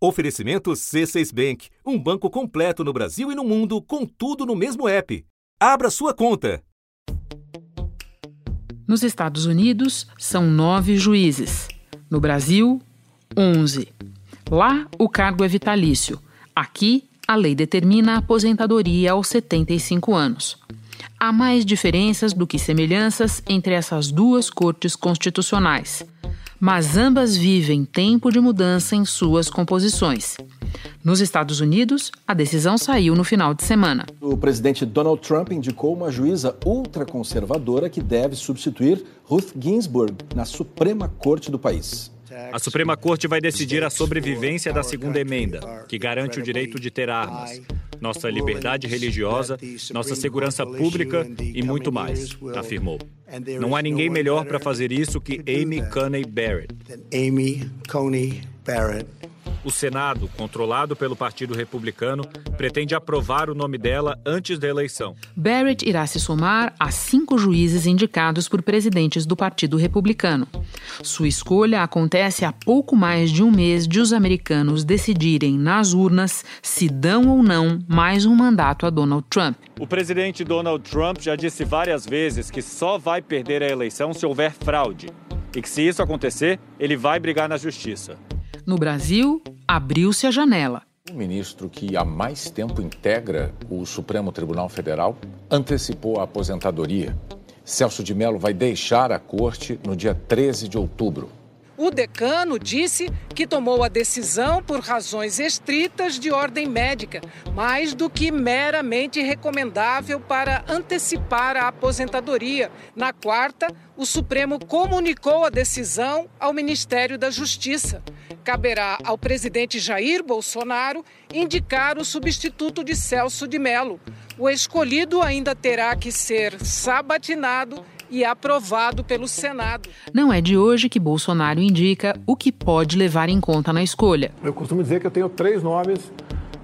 Oferecimento C6 Bank, um banco completo no Brasil e no mundo, com tudo no mesmo app. Abra sua conta. Nos Estados Unidos, são nove juízes. No Brasil, onze. Lá, o cargo é vitalício. Aqui, a lei determina a aposentadoria aos 75 anos. Há mais diferenças do que semelhanças entre essas duas cortes constitucionais mas ambas vivem tempo de mudança em suas composições. Nos Estados Unidos, a decisão saiu no final de semana. O presidente Donald Trump indicou uma juíza ultraconservadora que deve substituir Ruth Ginsburg na Suprema Corte do país. A Suprema Corte vai decidir a sobrevivência da segunda emenda, que garante o direito de ter armas, nossa liberdade religiosa, nossa segurança pública e muito mais, afirmou. Não há ninguém melhor para fazer isso que Amy Coney Barrett. O Senado, controlado pelo Partido Republicano, pretende aprovar o nome dela antes da eleição. Barrett irá se somar a cinco juízes indicados por presidentes do Partido Republicano. Sua escolha acontece há pouco mais de um mês de os americanos decidirem nas urnas se dão ou não mais um mandato a Donald Trump. O presidente Donald Trump já disse várias vezes que só vai perder a eleição se houver fraude. E que se isso acontecer, ele vai brigar na justiça. No Brasil, abriu-se a janela. O ministro que há mais tempo integra o Supremo Tribunal Federal antecipou a aposentadoria. Celso de Mello vai deixar a corte no dia 13 de outubro. O decano disse que tomou a decisão por razões estritas de ordem médica, mais do que meramente recomendável para antecipar a aposentadoria. Na quarta, o Supremo comunicou a decisão ao Ministério da Justiça. Caberá ao presidente Jair Bolsonaro indicar o substituto de Celso de Mello. O escolhido ainda terá que ser sabatinado e aprovado pelo Senado. Não é de hoje que Bolsonaro indica o que pode levar em conta na escolha. Eu costumo dizer que eu tenho três nomes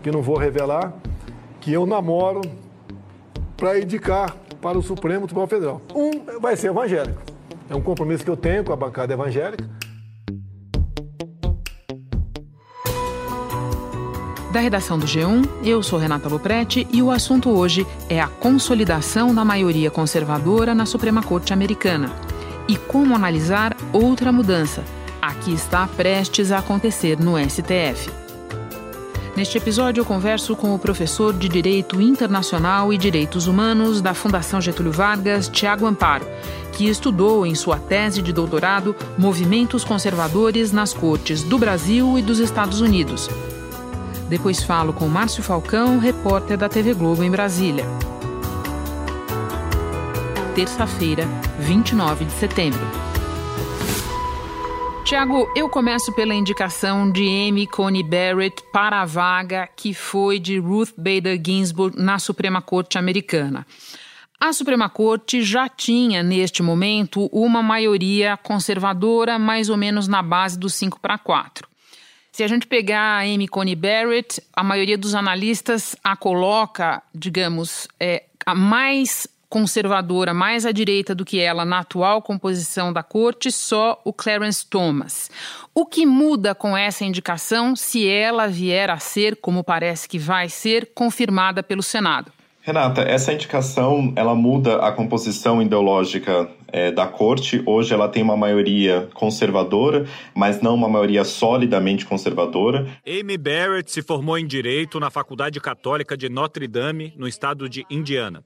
que não vou revelar, que eu namoro para indicar para o Supremo Tribunal Federal. Um vai ser evangélico. É um compromisso que eu tenho com a bancada evangélica. Da redação do G1, eu sou Renata Loprete e o assunto hoje é a consolidação da maioria conservadora na Suprema Corte Americana. E como analisar outra mudança, a que está prestes a acontecer no STF. Neste episódio, eu converso com o professor de Direito Internacional e Direitos Humanos da Fundação Getúlio Vargas, Tiago Amparo, que estudou em sua tese de doutorado movimentos conservadores nas cortes do Brasil e dos Estados Unidos depois falo com Márcio Falcão, repórter da TV Globo em Brasília. Terça-feira, 29 de setembro. Tiago, eu começo pela indicação de Amy Coney Barrett para a vaga que foi de Ruth Bader Ginsburg na Suprema Corte Americana. A Suprema Corte já tinha, neste momento, uma maioria conservadora, mais ou menos na base dos 5 para 4. Se a gente pegar a Amy Coney Barrett, a maioria dos analistas a coloca, digamos, é, a mais conservadora, mais à direita do que ela na atual composição da corte, só o Clarence Thomas. O que muda com essa indicação se ela vier a ser, como parece que vai ser, confirmada pelo Senado? Renata, essa indicação ela muda a composição ideológica é, da corte. Hoje ela tem uma maioria conservadora, mas não uma maioria solidamente conservadora. Amy Barrett se formou em direito na Faculdade Católica de Notre Dame, no estado de Indiana.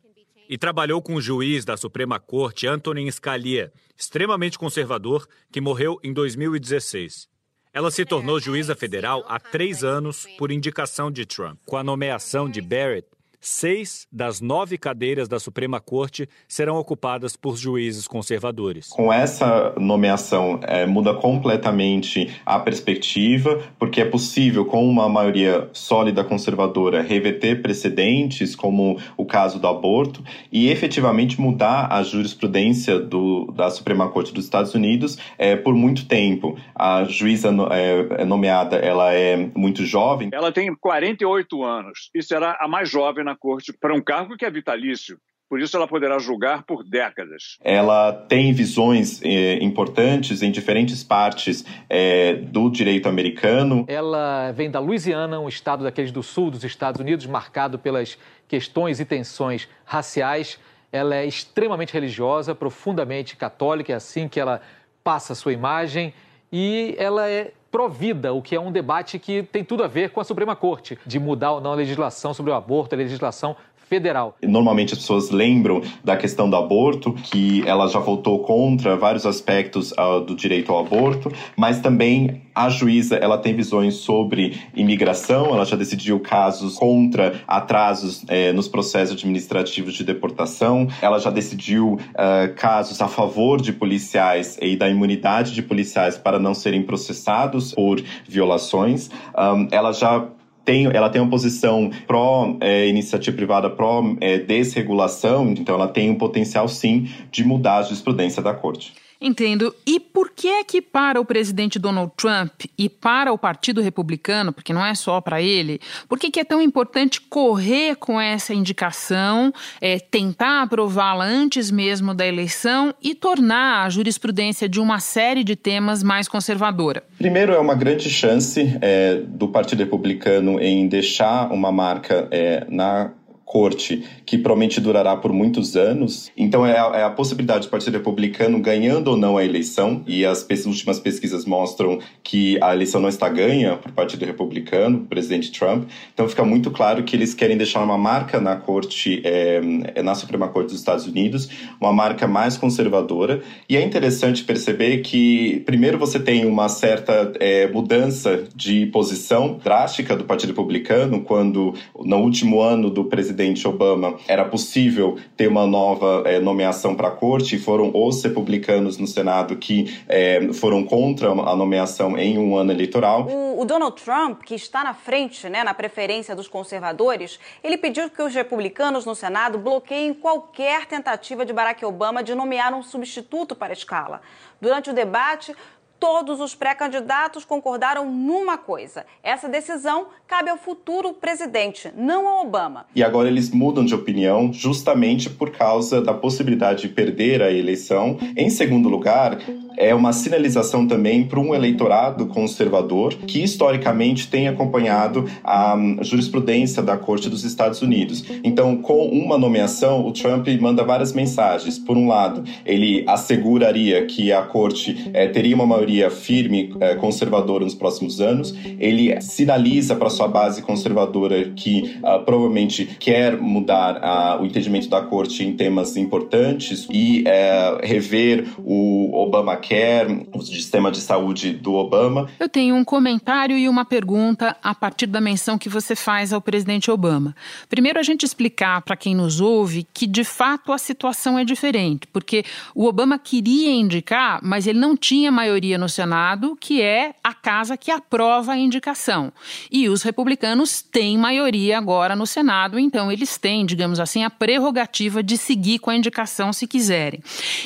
E trabalhou com o juiz da Suprema Corte, Antonin Scalia, extremamente conservador, que morreu em 2016. Ela se tornou juíza federal há três anos por indicação de Trump. Com a nomeação de Barrett, seis das nove cadeiras da Suprema Corte serão ocupadas por juízes conservadores. Com essa nomeação, é, muda completamente a perspectiva, porque é possível, com uma maioria sólida conservadora, reverter precedentes, como o caso do aborto, e efetivamente mudar a jurisprudência do, da Suprema Corte dos Estados Unidos é, por muito tempo. A juíza é, nomeada ela é muito jovem. Ela tem 48 anos e será a mais jovem na corte para um cargo que é vitalício. por isso ela poderá julgar por décadas. Ela tem visões eh, importantes em diferentes partes eh, do direito americano. Ela vem da Louisiana, um estado daqueles do sul dos Estados Unidos, marcado pelas questões e tensões raciais. Ela é extremamente religiosa, profundamente católica, é assim que ela passa a sua imagem. E ela é provida, o que é um debate que tem tudo a ver com a Suprema Corte, de mudar ou não a legislação sobre o aborto, a legislação federal. Normalmente as pessoas lembram da questão do aborto, que ela já votou contra vários aspectos uh, do direito ao aborto, mas também a juíza ela tem visões sobre imigração, ela já decidiu casos contra atrasos eh, nos processos administrativos de deportação, ela já decidiu uh, casos a favor de policiais e da imunidade de policiais para não serem processados por violações. Um, ela já tem, ela tem uma posição pró-iniciativa é, privada, pró-desregulação, é, então ela tem um potencial, sim, de mudar a jurisprudência da corte. Entendo. E por que é que para o presidente Donald Trump e para o Partido Republicano, porque não é só para ele, por que, que é tão importante correr com essa indicação, é, tentar aprová-la antes mesmo da eleição e tornar a jurisprudência de uma série de temas mais conservadora? Primeiro, é uma grande chance é, do Partido Republicano em deixar uma marca é, na corte que promete durará por muitos anos. Então é a, é a possibilidade do Partido Republicano ganhando ou não a eleição, e as últimas pesquisas mostram que a eleição não está ganha por Partido Republicano, presidente Trump. Então fica muito claro que eles querem deixar uma marca na corte, é, na Suprema Corte dos Estados Unidos, uma marca mais conservadora. E é interessante perceber que, primeiro, você tem uma certa é, mudança de posição drástica do Partido Republicano, quando no último ano do presidente presidente Obama era possível ter uma nova é, nomeação para a corte, foram os republicanos no Senado que é, foram contra a nomeação em um ano eleitoral. O, o Donald Trump, que está na frente, né, na preferência dos conservadores, ele pediu que os republicanos no Senado bloqueiem qualquer tentativa de Barack Obama de nomear um substituto para a escala. Durante o debate, todos os pré-candidatos concordaram numa coisa: essa decisão cabe ao futuro presidente, não ao Obama. E agora eles mudam de opinião justamente por causa da possibilidade de perder a eleição. Em segundo lugar, é uma sinalização também para um eleitorado conservador que historicamente tem acompanhado a jurisprudência da Corte dos Estados Unidos. Então, com uma nomeação, o Trump manda várias mensagens. Por um lado, ele asseguraria que a Corte é, teria uma maioria firme é, conservadora nos próximos anos. Ele sinaliza para sua base conservadora que uh, provavelmente quer mudar uh, o entendimento da Corte em temas importantes e uh, rever o Obamacare, o sistema de saúde do Obama. Eu tenho um comentário e uma pergunta a partir da menção que você faz ao presidente Obama. Primeiro, a gente explicar para quem nos ouve que de fato a situação é diferente, porque o Obama queria indicar, mas ele não tinha maioria no Senado, que é a casa que aprova a indicação. E os republicanos têm maioria agora no Senado, então eles têm, digamos assim, a prerrogativa de seguir com a indicação se quiserem.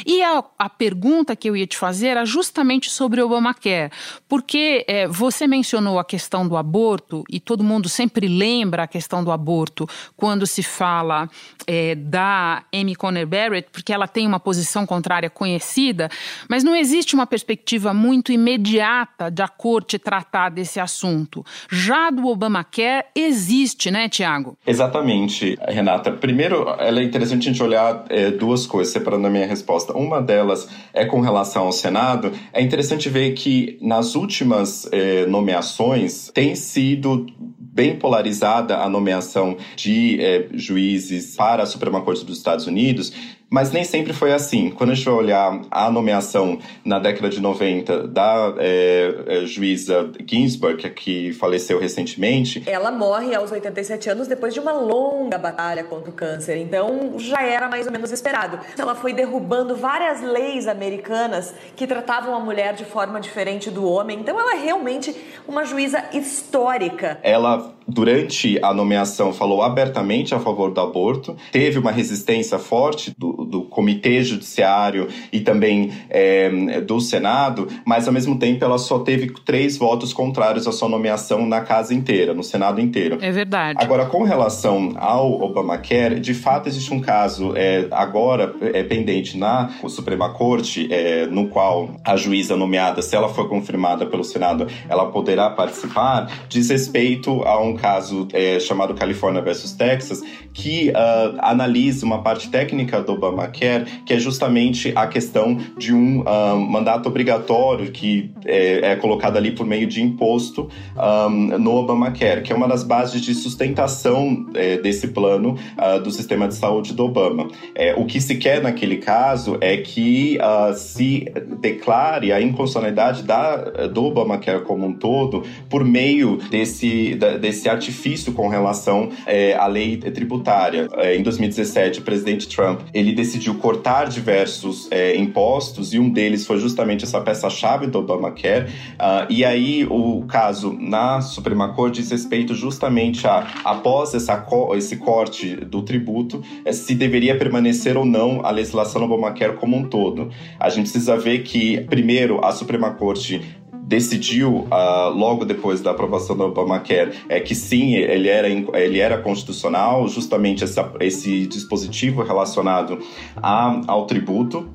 E a, a pergunta que eu ia te fazer era justamente sobre o Obamacare, porque é, você mencionou a questão do aborto e todo mundo sempre lembra a questão do aborto quando se fala é, da Amy Coney Barrett, porque ela tem uma posição contrária conhecida, mas não existe uma perspectiva muito imediata da corte tratar desse assunto. Já do Obamacare existe, né, Tiago? Exatamente, Renata. Primeiro, é interessante a gente olhar é, duas coisas, separando a minha resposta. Uma delas é com relação ao Senado, é interessante ver que nas últimas eh, nomeações tem sido bem polarizada a nomeação de eh, juízes para a Suprema Corte dos Estados Unidos mas nem sempre foi assim. Quando a gente vai olhar a nomeação na década de 90 da é, juíza Ginsburg, que faleceu recentemente. Ela morre aos 87 anos depois de uma longa batalha contra o câncer, então já era mais ou menos esperado. Ela foi derrubando várias leis americanas que tratavam a mulher de forma diferente do homem, então ela é realmente uma juíza histórica. Ela durante a nomeação falou abertamente a favor do aborto, teve uma resistência forte do, do, Comitê Judiciário e também é, do Senado, mas ao mesmo tempo ela só teve três votos contrários à sua nomeação na casa inteira, no Senado inteiro. É verdade. Agora, com relação ao Obamacare, de fato existe um caso é, agora é, pendente na Suprema Corte, é, no qual a juíza nomeada, se ela for confirmada pelo Senado, ela poderá participar, diz respeito a um caso é, chamado California versus Texas, que uh, analisa uma parte técnica do Obamacare, que é justamente a questão de um uh, mandato obrigatório que é, é, colocado ali por meio de imposto um, no Obamacare, que é uma das bases de sustentação é, desse plano uh, do sistema de saúde do Obama. É, o que se quer naquele caso é que se declare a inconstitucionalidade da, do Obamacare como um todo por meio desse, da, desse artifício com relação é, à lei tributária. É, em 2017, o presidente Trump ele decidiu cortar diversos é, impostos e um deles foi justamente essa peça-chave do Obamacare. Uh, e aí o caso na Suprema Corte diz respeito justamente a, após essa, esse corte do tributo, é, se deveria permanecer ou não a legislação do Obamacare como um todo. A gente precisa ver que, primeiro, a Suprema Corte decidiu uh, logo depois da aprovação do Obamacare é que sim ele era ele era constitucional justamente essa, esse dispositivo relacionado a, ao tributo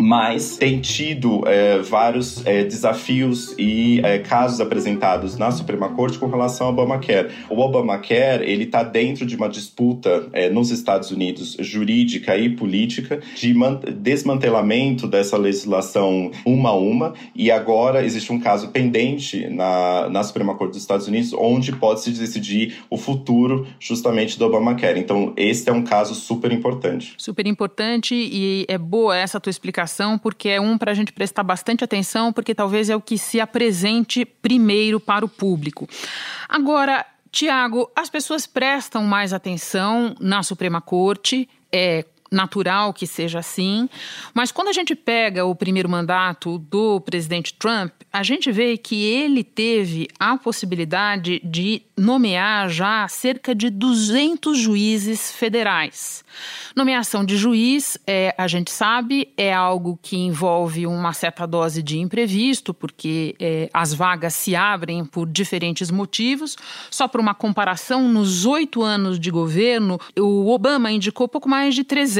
mas tem tido é, vários é, desafios e é, casos apresentados na Suprema Corte com relação ao Obamacare. O Obamacare ele está dentro de uma disputa é, nos Estados Unidos jurídica e política de desmantelamento dessa legislação uma a uma e agora existe um caso pendente na, na Suprema Corte dos Estados Unidos onde pode se decidir o futuro justamente do Obamacare. Então esse é um caso super importante. Super importante e é boa essa tua explicação porque é um para a gente prestar bastante atenção, porque talvez é o que se apresente primeiro para o público. Agora, Tiago, as pessoas prestam mais atenção na Suprema Corte, é natural que seja assim, mas quando a gente pega o primeiro mandato do presidente Trump, a gente vê que ele teve a possibilidade de nomear já cerca de 200 juízes federais. Nomeação de juiz, é, a gente sabe, é algo que envolve uma certa dose de imprevisto, porque é, as vagas se abrem por diferentes motivos. Só para uma comparação, nos oito anos de governo, o Obama indicou pouco mais de 300,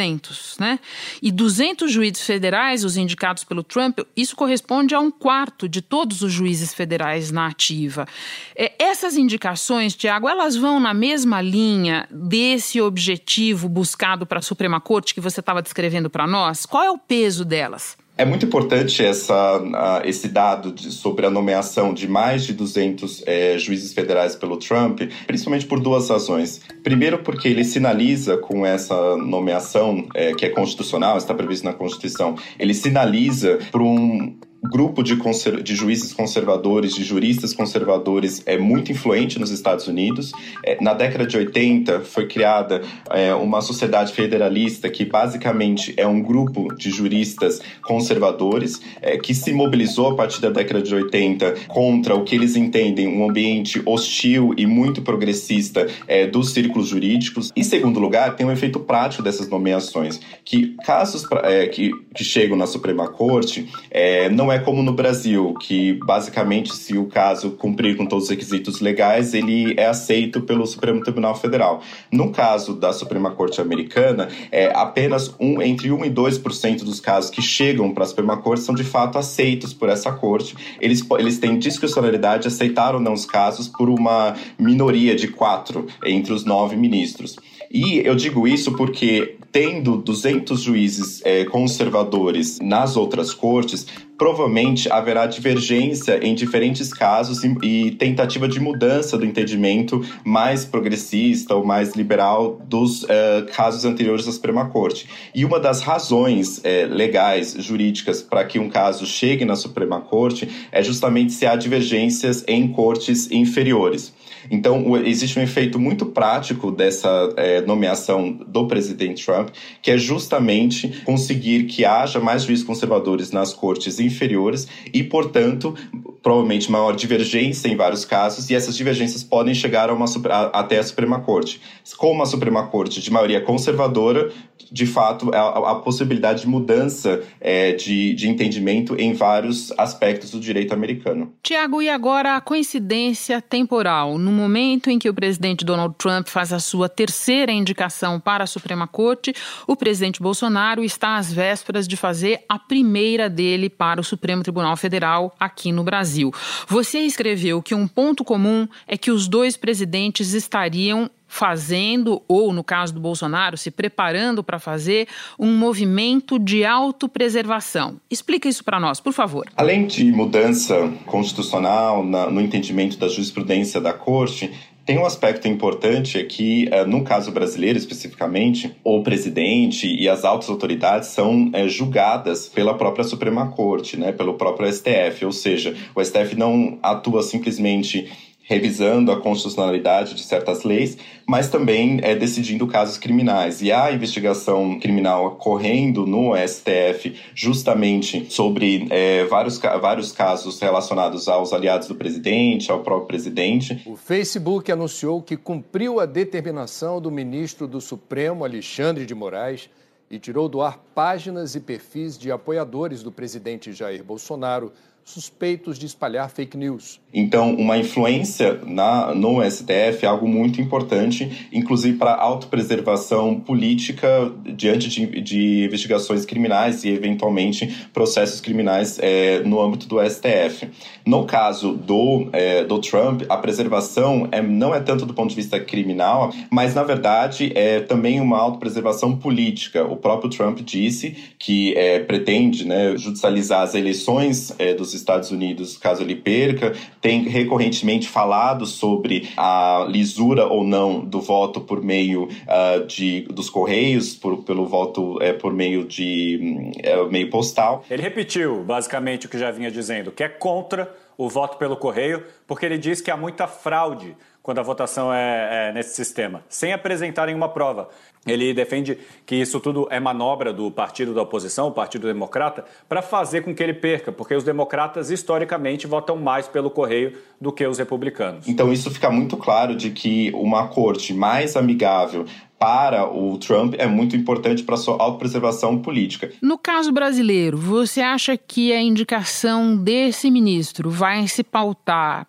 né? E 200 juízes federais, os indicados pelo Trump, isso corresponde a um quarto de todos os juízes federais na ativa. É, essas indicações, Tiago, elas vão na mesma linha desse objetivo buscado para Suprema Corte que você estava descrevendo para nós? Qual é o peso delas? É muito importante essa, esse dado de, sobre a nomeação de mais de 200 é, juízes federais pelo Trump, principalmente por duas razões. Primeiro, porque ele sinaliza com essa nomeação, é, que é constitucional, está previsto na Constituição, ele sinaliza para um, grupo de, de, juízes conservadores, de juristas conservadores, é muito influente nos Estados Unidos. É, na década de 80 foi criada é, uma sociedade federalista que basicamente é um grupo de juristas conservadores é, que se mobilizou a partir da década de 80 contra o que eles entendem um ambiente hostil e muito progressista é, dos círculos jurídicos. Em segundo lugar, tem um efeito prático dessas nomeações, que casos é, que, que chegam na Suprema Corte é, não não é como no Brasil, que basicamente, se o caso cumprir com todos os requisitos legais, ele é aceito pelo Supremo Tribunal Federal. No caso da Suprema Corte Americana, é, apenas um, entre 1 e 2% dos casos que chegam para a Suprema Corte são de fato aceitos por essa corte. Eles, eles têm discricionalidade de aceitar ou não os casos por uma minoria de quatro entre os nove ministros. E eu digo isso porque, tendo 200 juízes é, conservadores nas outras cortes, provavelmente haverá divergência em diferentes casos e, e, tentativa de mudança do entendimento mais progressista ou mais liberal dos uh, casos anteriores à Suprema Corte. E uma das razões uh, legais, jurídicas, para que um caso chegue na Suprema Corte é justamente se há divergências em cortes inferiores. Então, existe um efeito muito prático dessa é, nomeação do presidente Trump, que é justamente conseguir que haja mais juízes conservadores nas cortes inferiores e, portanto, provavelmente maior divergência em vários casos, e essas divergências podem chegar a uma, a, até a Suprema Corte. Com uma Suprema Corte de maioria conservadora, de fato, a, a possibilidade de mudança é, de, de entendimento em vários aspectos do direito americano. Tiago, e agora a coincidência temporal? No momento em que o presidente Donald Trump faz a sua terceira indicação para a Suprema Corte, o presidente Bolsonaro está às vésperas de fazer a primeira dele para o Supremo Tribunal Federal aqui no Brasil. Você escreveu que um ponto comum é que os dois presidentes estariam fazendo, ou no caso do Bolsonaro, se preparando para fazer um movimento de autopreservação. Explica isso para nós, por favor. Além de mudança constitucional na, no entendimento da jurisprudência da Corte, tem um aspecto importante é que, eh, no caso brasileiro especificamente, o presidente e as altas autoridades são é, julgadas pela própria Suprema Corte, né, pelo próprio STF, ou seja, o STF não atua simplesmente revisando a constitucionalidade de certas leis, mas também é, decidindo casos criminais. E a investigação criminal correndo no STF justamente sobre é, vários, vários casos relacionados aos aliados do presidente, ao próprio presidente. O Facebook anunciou que cumpriu a determinação do ministro do Supremo, Alexandre de Moraes, e tirou do ar páginas e perfis de apoiadores do presidente Jair Bolsonaro suspeitos de espalhar fake news. Então, uma influência na, no STF é algo muito importante, inclusive para a autopreservação política diante de, de, investigações criminais e, eventualmente, processos criminais é, no âmbito do STF. No caso do, é, do Trump, a preservação é, não é tanto do ponto de vista criminal, mas, na verdade, é também uma autopreservação política. O próprio Trump disse que é, pretende né, judicializar as eleições é, dos Estados Unidos, caso ele perca, tem recorrentemente falado sobre a lisura ou não do voto por meio uh, de, dos Correios, por, pelo voto é, por meio de é, meio postal. Ele repetiu basicamente o que já vinha dizendo, que é contra o voto pelo correio, porque ele diz que há muita fraude quando a votação é, é nesse sistema, sem apresentar nenhuma prova. Ele defende que isso tudo é manobra do partido da oposição, o Partido Democrata, para fazer com que ele perca, porque os democratas historicamente votam mais pelo correio do que os republicanos. Então isso fica muito claro de que uma corte mais amigável para o Trump é muito importante para a sua autopreservação política. No caso brasileiro, você acha que a indicação desse ministro vai se pautar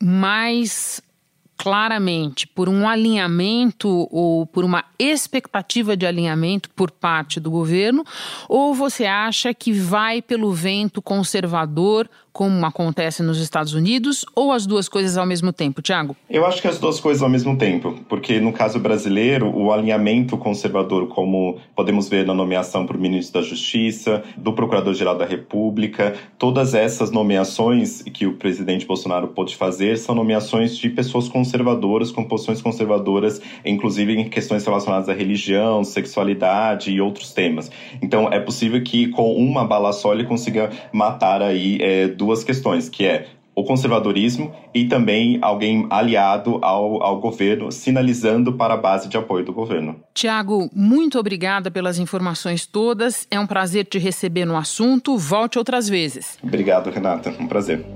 mais claramente por um alinhamento ou por uma expectativa de alinhamento por parte do governo, ou você acha que vai pelo vento conservador como acontece nos Estados Unidos, ou as duas coisas ao mesmo tempo, Tiago? Eu acho que as duas coisas ao mesmo tempo, porque no caso brasileiro, o alinhamento conservador, como podemos ver na nomeação para o ministro da Justiça, do Procurador-Geral da República, todas essas nomeações que o presidente Bolsonaro pôde fazer são nomeações de pessoas conservadoras, com posições conservadoras, inclusive em questões relacionadas à religião, sexualidade e outros temas. Então, é possível que com uma bala só ele consiga matar aí é, duas questões, que é o conservadorismo e também alguém aliado ao, ao governo, sinalizando para a base de apoio do governo. Tiago, muito obrigada pelas informações todas. É um prazer te receber no assunto. Volte outras vezes. Obrigado, Renata. Um prazer.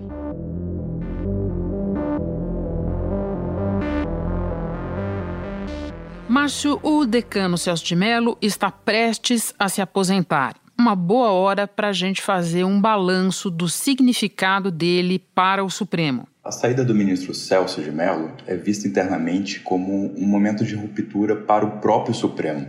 Márcio, o decano Celso de Mello está prestes a se aposentar uma boa hora para a gente fazer um balanço do significado dele para o Supremo. A saída do ministro Celso de Mello é vista internamente como um momento de ruptura para o próprio Supremo.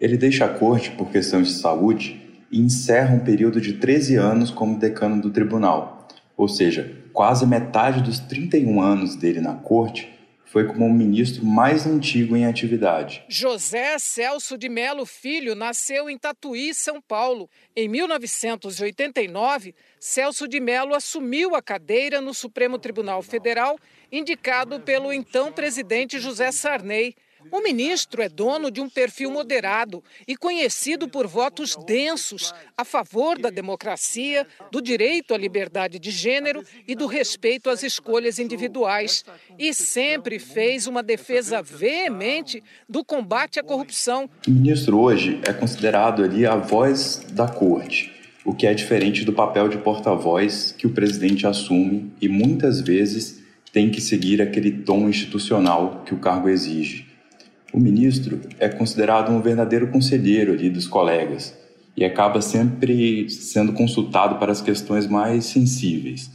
Ele deixa a corte por questões de saúde e encerra um período de 13 anos como decano do tribunal, ou seja, quase metade dos 31 anos dele na corte foi como o ministro mais antigo em atividade. José Celso de Melo Filho nasceu em Tatuí, São Paulo. Em 1989, Celso de Melo assumiu a cadeira no Supremo Tribunal Federal, indicado pelo então presidente José Sarney. O ministro é dono de um perfil moderado e conhecido por votos densos a favor da democracia, do direito à liberdade de gênero e do respeito às escolhas individuais. E sempre fez uma defesa veemente do combate à corrupção. O ministro hoje é considerado ali a voz da corte. o que é diferente do papel de porta-voz que o presidente assume e muitas vezes tem que seguir aquele tom institucional que o cargo exige. O ministro é considerado um verdadeiro conselheiro ali dos colegas e acaba sempre sendo consultado para as questões mais sensíveis.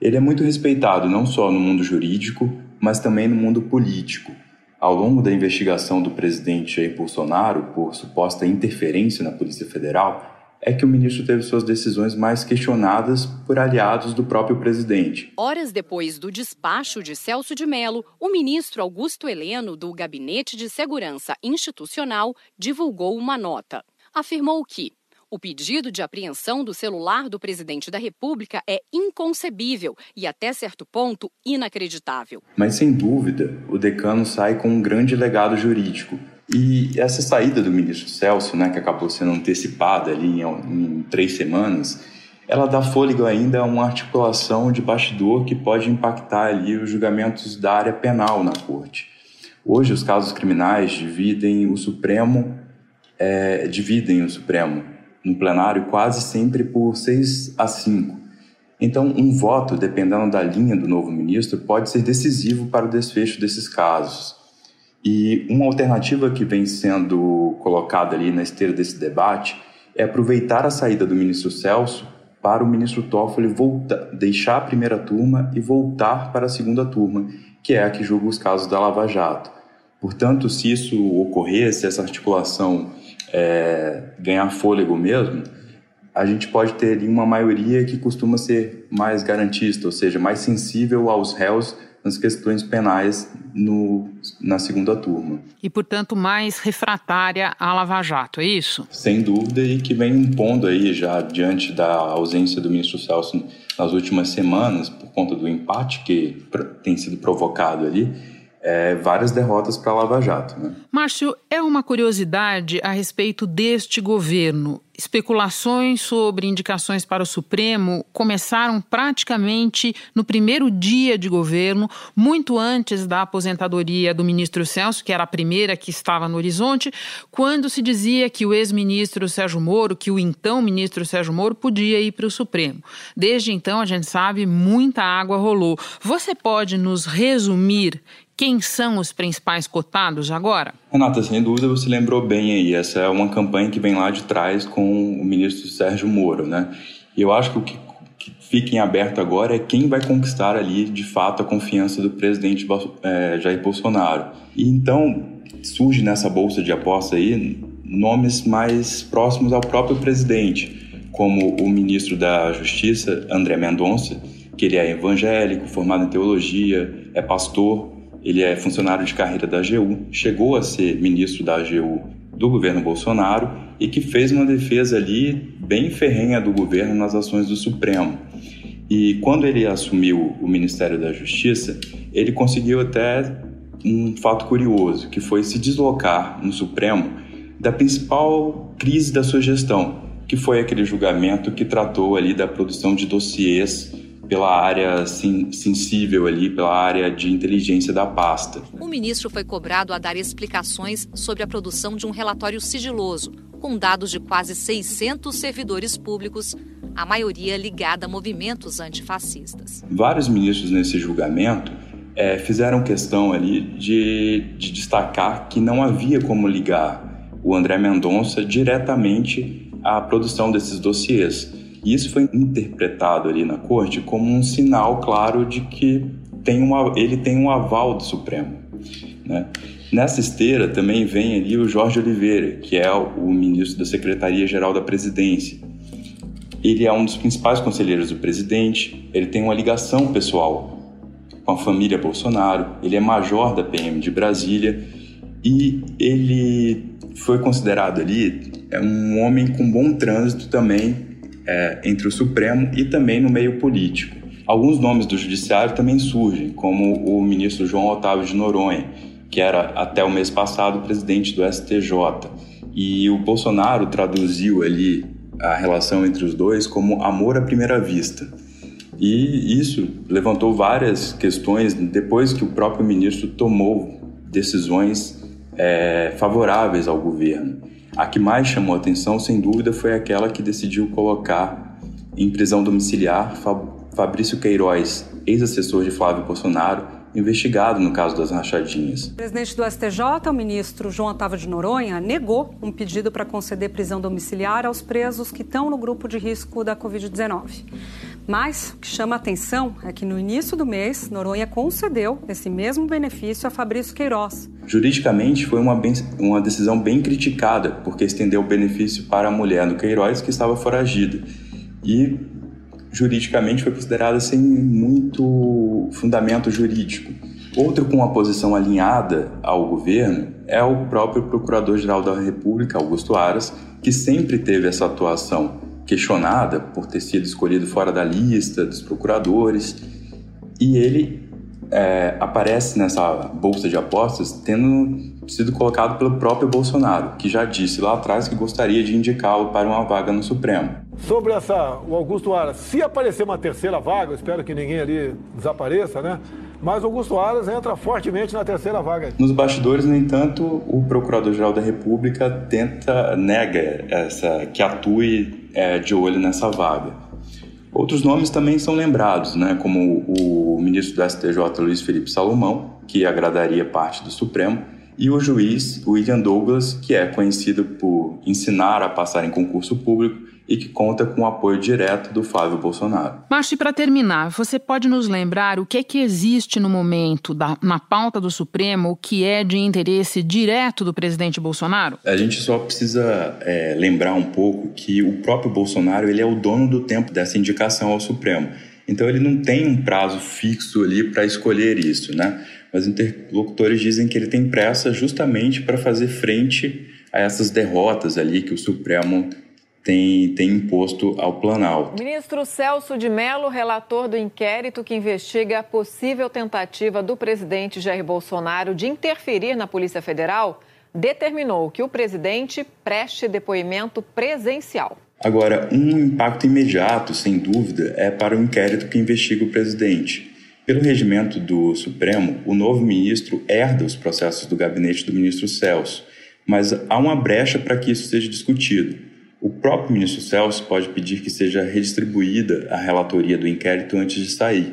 Ele é muito respeitado não só no mundo jurídico, mas também no mundo político. Ao longo da investigação do presidente Jair Bolsonaro por suposta interferência na Polícia Federal, é que o ministro teve suas decisões mais questionadas por aliados do próprio presidente. Horas depois do despacho de Celso de Mello, o ministro Augusto Heleno, do Gabinete de Segurança Institucional, divulgou uma nota. Afirmou que o pedido de apreensão do celular do presidente da República é inconcebível e, até certo ponto, inacreditável. Mas, sem dúvida, o decano sai com um grande legado jurídico. E essa saída do ministro Celso, né, que acabou sendo antecipada ali em, em três semanas, ela dá fôlego ainda a uma articulação de bastidor que pode impactar ali os julgamentos da área penal na corte. Hoje, os casos criminais dividem o Supremo, é, dividem o Supremo no plenário quase sempre por 6 a 5. Então, um voto, dependendo da linha do novo ministro, pode ser decisivo para o desfecho desses casos. E uma alternativa que vem sendo colocada ali na esteira desse debate é aproveitar a saída do ministro Celso para o ministro Toffoli voltar, deixar a primeira turma e voltar para a segunda turma, que é a que julga os casos da Lava Jato. Portanto, se isso ocorrer, se essa articulação é, ganhar fôlego mesmo, a gente pode ter ali uma maioria que costuma ser mais garantista, ou seja, mais sensível aos réus nas questões penais no, na segunda turma. E, portanto, mais refratária à Lava Jato, é isso? Sem dúvida, e que vem impondo aí já diante da ausência do ministro Celso nas últimas semanas, por conta do empate que tem sido provocado ali, é, várias derrotas para a Lava Jato. Né? Márcio, é uma curiosidade a respeito deste governo. Especulações sobre indicações para o Supremo começaram praticamente no primeiro dia de governo, muito antes da aposentadoria do ministro Celso, que era a primeira que estava no horizonte, quando se dizia que o ex-ministro Sérgio Moro, que o então ministro Sérgio Moro, podia ir para o Supremo. Desde então, a gente sabe, muita água rolou. Você pode nos resumir quem são os principais cotados agora? Renata, sem dúvida você lembrou bem aí. Essa é uma campanha que vem lá de trás com o ministro Sérgio Moro, né? E eu acho que o que, que fica em aberto agora é quem vai conquistar ali, de fato, a confiança do presidente é, Jair Bolsonaro. E então surge nessa bolsa de aposta aí nomes mais próximos ao próprio presidente, como o ministro da Justiça, André Mendonça, que ele é evangélico, formado em teologia, é pastor, ele é funcionário de carreira da AGU, chegou a ser ministro da AGU do governo Bolsonaro e que fez uma defesa ali bem ferrenha do governo nas ações do Supremo. E quando ele assumiu o Ministério da Justiça, ele conseguiu até um fato curioso, que foi se deslocar no Supremo da principal crise da sua gestão, que foi aquele julgamento que tratou ali da produção de dossiês pela área sensível ali, pela área de inteligência da pasta. O ministro foi cobrado a dar explicações sobre a produção de um relatório sigiloso, com dados de quase 600 servidores públicos, a maioria ligada a movimentos antifascistas. Vários ministros nesse julgamento é, fizeram questão ali de, de destacar que não havia como ligar o André Mendonça diretamente à produção desses dossiês e isso foi interpretado ali na corte como um sinal claro de que tem uma, ele tem um aval do Supremo. Né? Nessa esteira também vem ali o Jorge Oliveira, que é o ministro da Secretaria-Geral da Presidência. Ele é um dos principais conselheiros do presidente, ele tem uma ligação pessoal com a família Bolsonaro, ele é major da PM de Brasília e ele foi considerado ali é um homem com bom trânsito também é, entre o Supremo e também no meio político. Alguns nomes do Judiciário também surgem, como o ministro João Otávio de Noronha, que era até o mês passado presidente do STJ. E o Bolsonaro traduziu ali a relação entre os dois como amor à primeira vista. E isso levantou várias questões depois que o próprio ministro tomou decisões é, favoráveis ao governo. A que mais chamou atenção, sem dúvida, foi aquela que decidiu colocar em prisão domiciliar Fabrício Queiroz, ex-assessor de Flávio Bolsonaro, investigado no caso das rachadinhas. O presidente do STJ, o ministro João Otávio de Noronha, negou um pedido para conceder prisão domiciliar aos presos que estão no grupo de risco da Covid-19. Mas o que chama a atenção é que no início do mês, Noronha concedeu esse mesmo benefício a Fabrício Queiroz. Juridicamente, foi uma, bem, uma decisão bem criticada, porque estendeu o benefício para a mulher do Queiroz que estava foragida. E juridicamente foi considerada sem muito fundamento jurídico. Outro com uma posição alinhada ao governo é o próprio Procurador-Geral da República, Augusto Aras, que sempre teve essa atuação questionada por ter sido escolhido fora da lista dos procuradores, e ele é, aparece nessa bolsa de apostas tendo sido colocado pelo próprio Bolsonaro, que já disse lá atrás que gostaria de indicá-lo para uma vaga no Supremo. Sobre essa, o Augusto Aras, se aparecer uma terceira vaga, espero que ninguém ali desapareça, né? Mas Augusto Aras entra fortemente na terceira vaga. Nos bastidores, no entanto, o Procurador-Geral da República tenta, nega essa, que atue é, de olho nessa vaga. Outros nomes também são lembrados, né, como o ministro do STJ Luiz Felipe Salomão, que agradaria parte do Supremo, e o juiz William Douglas, que é conhecido por ensinar a passar em concurso público e que conta com o apoio direto do Flávio Bolsonaro. Márcio, para terminar, você pode nos lembrar o que é que existe no momento da, na pauta do Supremo, o que é de interesse direto do presidente Bolsonaro? A gente só precisa é, lembrar um pouco que o próprio Bolsonaro ele é o dono do tempo dessa indicação ao Supremo. Então ele não tem um prazo fixo ali para escolher isso, né? Mas interlocutores dizem que ele tem pressa justamente para fazer frente a essas derrotas ali que o Supremo tem, tem imposto ao Planalto. Ministro Celso de Mello, relator do inquérito que investiga a possível tentativa do presidente Jair Bolsonaro de interferir na Polícia Federal, determinou que o presidente preste depoimento presencial. Agora, um impacto imediato, sem dúvida, é para o inquérito que investiga o presidente. Pelo regimento do Supremo, o novo ministro herda os processos do gabinete do ministro Celso, mas há uma brecha para que isso seja discutido. O próprio ministro Celso pode pedir que seja redistribuída a relatoria do inquérito antes de sair,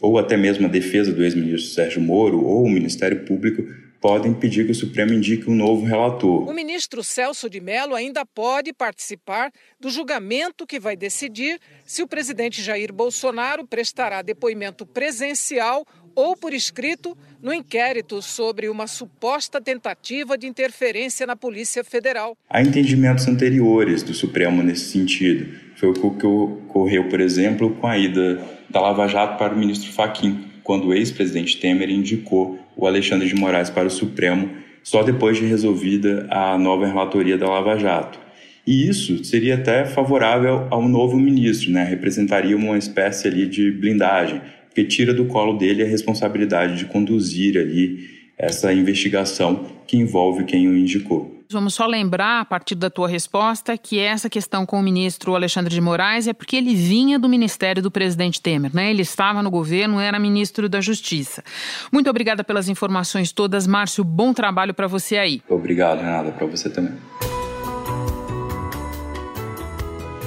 ou até mesmo a defesa do ex-ministro Sérgio Moro ou o Ministério Público podem pedir que o Supremo indique um novo relator. O ministro Celso de Mello ainda pode participar do julgamento que vai decidir se o presidente Jair Bolsonaro prestará depoimento presencial ou por escrito no inquérito sobre uma suposta tentativa de interferência na Polícia Federal. Há entendimentos anteriores do Supremo nesse sentido. Foi o que ocorreu, por exemplo, com a ida da Lava Jato para o ministro Faquim, quando o ex-presidente Temer indicou o Alexandre de Moraes para o Supremo só depois de resolvida a nova relatoria da Lava Jato. E isso seria até favorável ao novo ministro, né? representaria uma espécie ali de blindagem, porque tira do colo dele a responsabilidade de conduzir ali essa investigação que envolve quem o indicou. Vamos só lembrar, a partir da tua resposta, que essa questão com o ministro Alexandre de Moraes é porque ele vinha do ministério do presidente Temer, né? Ele estava no governo, era ministro da Justiça. Muito obrigada pelas informações todas, Márcio. Bom trabalho para você aí. Obrigado, Renata, para você também.